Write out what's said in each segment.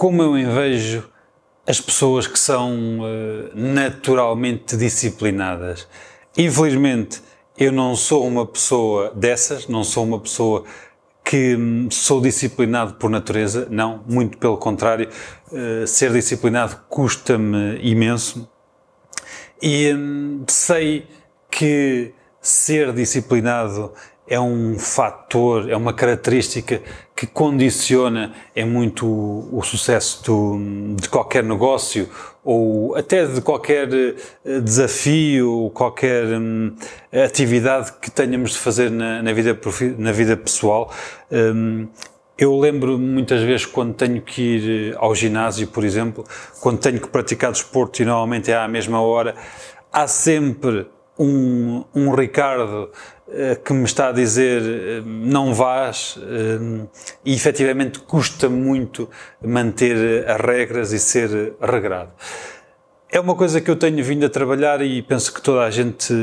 como eu invejo as pessoas que são uh, naturalmente disciplinadas. Infelizmente, eu não sou uma pessoa dessas, não sou uma pessoa que hum, sou disciplinado por natureza, não, muito pelo contrário, uh, ser disciplinado custa-me imenso. E hum, sei que ser disciplinado é um fator, é uma característica que condiciona é muito o, o sucesso do, de qualquer negócio ou até de qualquer eh, desafio, qualquer hum, atividade que tenhamos de fazer na, na, vida, na vida pessoal. Hum, eu lembro muitas vezes quando tenho que ir ao ginásio, por exemplo, quando tenho que praticar desporto e normalmente é à mesma hora, há sempre um, um Ricardo uh, que me está a dizer uh, não vás uh, e efetivamente custa muito manter as regras e ser regrado. É uma coisa que eu tenho vindo a trabalhar e penso que toda a gente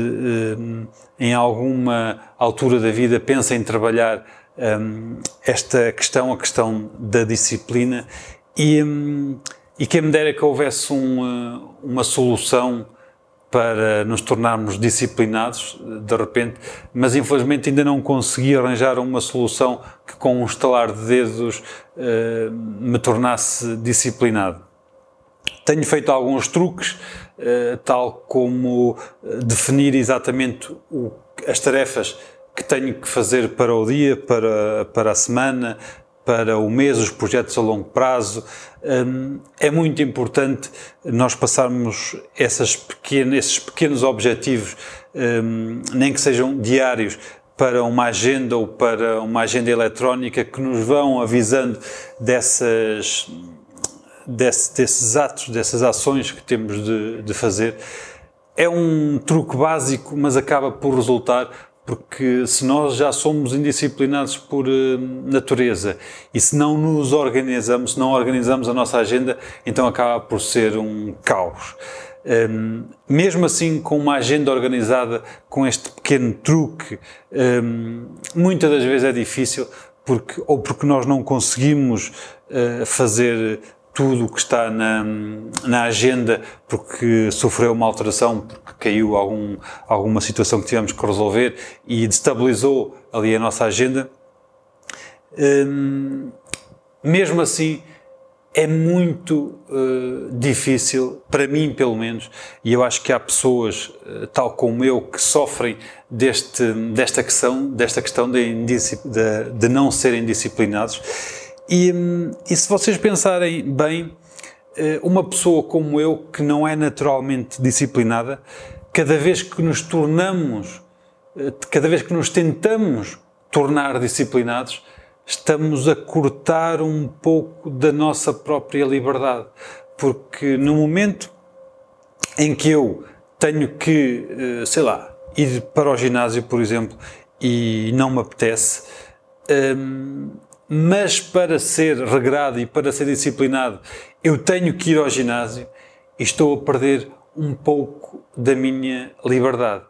em alguma altura da vida pensa em trabalhar esta questão, a questão da disciplina e, e quem me dera que houvesse um, uma solução para nos tornarmos disciplinados de repente, mas infelizmente ainda não consegui arranjar uma solução que com um estalar de dedos uh, me tornasse disciplinado. Tenho feito alguns truques, uh, tal como eh, definir exatamente o, as tarefas que tenho que fazer para o dia, para, para a semana, para o mês, os projetos a longo prazo. Hum, é muito importante nós passarmos essas esses pequenos objetivos, hum, nem que sejam diários, para uma agenda ou para uma agenda eletrónica que nos vão avisando dessas, desse, desses atos, dessas ações que temos de, de fazer. É um truque básico, mas acaba por resultar porque se nós já somos indisciplinados por uh, natureza e se não nos organizamos, se não organizamos a nossa agenda, então acaba por ser um caos. Um, ehm, mesmo assim, com uma agenda organizada, com este pequeno truque, um, ehm, muitas das vezes é difícil, porque, ou porque nós não conseguimos uh, fazer tudo o que está na, na agenda porque sofreu uma alteração, porque caiu algum, alguma situação que tivemos que resolver e destabilizou ali a nossa agenda. Hum, mesmo assim, é muito uh, difícil, para mim pelo menos, e eu acho que há pessoas, uh, tal como eu, que sofrem deste, desta questão, desta questão de, de, não serem disciplinados e, e se vocês pensarem bem, eh, uma pessoa como eu, que não é naturalmente disciplinada, cada vez que nos tornamos, eh, cada vez que nos tentamos tornar disciplinados, estamos a cortar um pouco da nossa própria liberdade. Porque no momento em que eu tenho que, eh, sei lá, ir para o ginásio, por exemplo, e não me apetece, hum, mas para ser regrado e para ser disciplinado, eu tenho que ir ao ginásio e estou a perder um pouco da minha liberdade.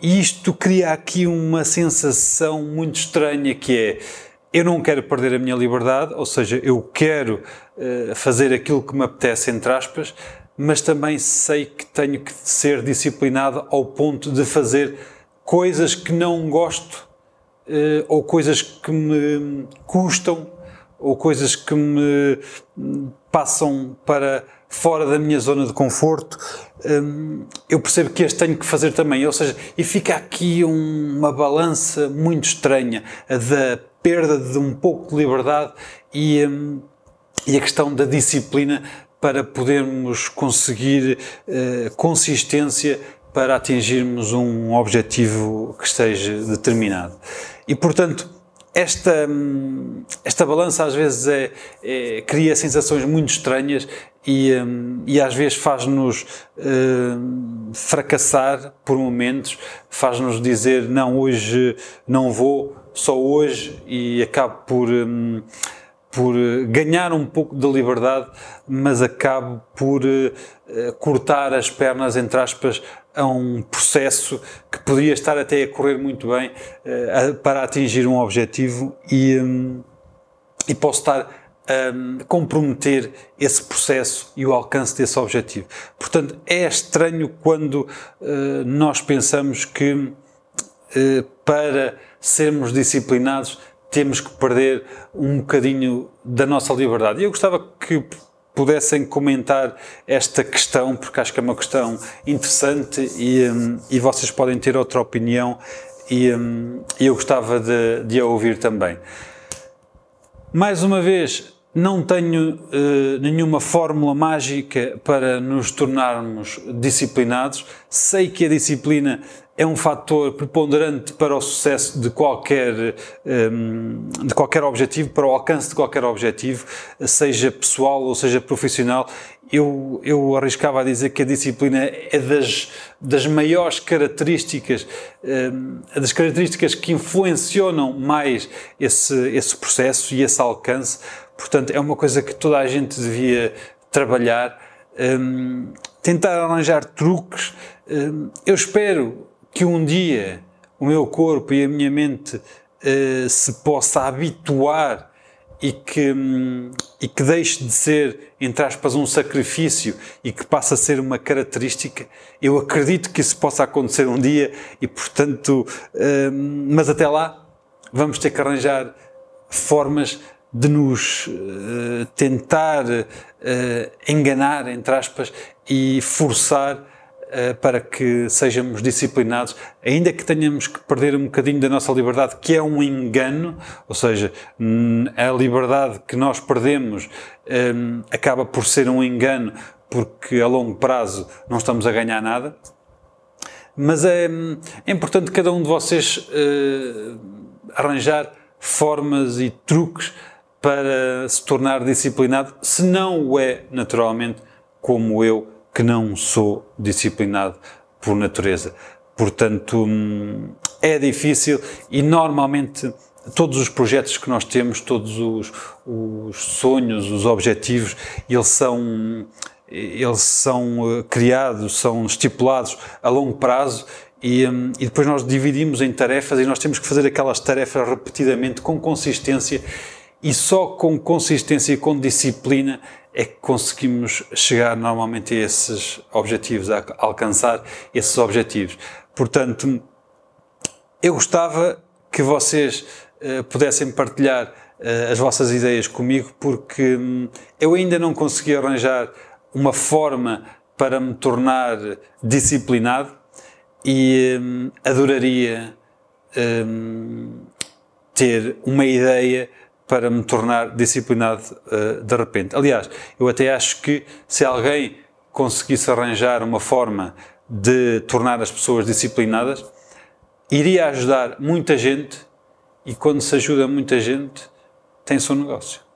E isto cria aqui uma sensação muito estranha que é eu não quero perder a minha liberdade, ou seja, eu quero uh, fazer aquilo que me apetece, entre aspas, mas também sei que tenho que ser disciplinado ao ponto de fazer coisas que não gosto ou coisas que me custam, ou coisas que me passam para fora da minha zona de conforto, um, eu percebo que este tenho que fazer também. Ou seja, e fica aqui um, uma balança muito estranha da perda de um pouco de liberdade e, um, e a questão da disciplina para podermos conseguir consistência para atingirmos um objetivo que esteja determinado. E, portanto, esta, esta balança às vezes é, é, cria sensações muito estranhas e, um, e às vezes faz-nos uh, fracassar por momentos, faz-nos dizer não, hoje não vou, só hoje, e acabo por. Um, por ganhar um pouco de liberdade, mas acabo por uh, cortar as pernas, entre aspas, a um processo que podia estar até a correr muito bem para atingir um objetivo e, um, e posso estar um, comprometer esse processo e o alcance desse objetivo. Portanto, é estranho quando nós pensamos que para sermos disciplinados temos que perder um bocadinho da nossa liberdade. E eu gostava que pudessem comentar esta questão, porque acho que é uma questão interessante e, um, e vocês podem ter outra opinião e um, eu gostava de, de a ouvir também. Mais uma vez, não tenho uh, nenhuma fórmula mágica para nos tornarmos disciplinados. Sei que a disciplina é um fator preponderante para o sucesso de qualquer, um, de qualquer objetivo, para o alcance de qualquer objetivo, seja pessoal ou seja profissional. Eu, eu arriscava a dizer que a disciplina é das, das maiores características, um, das características que influenciam mais esse, esse processo e esse alcance. Portanto, é uma coisa que toda a gente devia trabalhar, um, tentar arranjar truques. Hum, eu espero que um dia o meu corpo e a minha mente uh, se possa habituar e que, um, e que deixe de ser, entre aspas, um sacrifício e que passe a ser uma característica. Eu acredito que isso possa acontecer um dia e, portanto, uh, mas até lá vamos ter que arranjar formas de nos uh, tentar enganar, entre aspas, e forçar eh, para que sejamos disciplinados, ainda que tenhamos que perder um bocadinho da nossa liberdade, que é um engano, ou seja, a liberdade que nós perdemos um, acaba por ser um engano, porque a longo prazo não estamos a ganhar nada. Mas é, é importante cada um de vocês uh, arranjar formas e truques para se tornar disciplinado, se não o é naturalmente, como eu que não sou disciplinado por natureza. Portanto, hum, é difícil e normalmente todos os projetos que nós temos, todos os, os sonhos, os objetivos, eles são, eles são eh, criados, são estipulados a longo prazo e, hum, e, depois nós dividimos em tarefas e nós temos que fazer aquelas tarefas repetidamente com consistência e só com consistência e com disciplina é que conseguimos chegar normalmente a esses objetivos, a alcançar esses objetivos. Portanto, eu gostava que vocês uh, pudessem partilhar uh, as vossas ideias comigo, porque um, eu ainda não consegui arranjar uma forma para me tornar disciplinado e um, adoraria um, ter uma ideia para me tornar disciplinado uh, de repente. Aliás, eu até acho que se alguém conseguisse arranjar uma forma de tornar as pessoas disciplinadas, iria ajudar muita gente e quando se ajuda muita gente, tem seu negócio.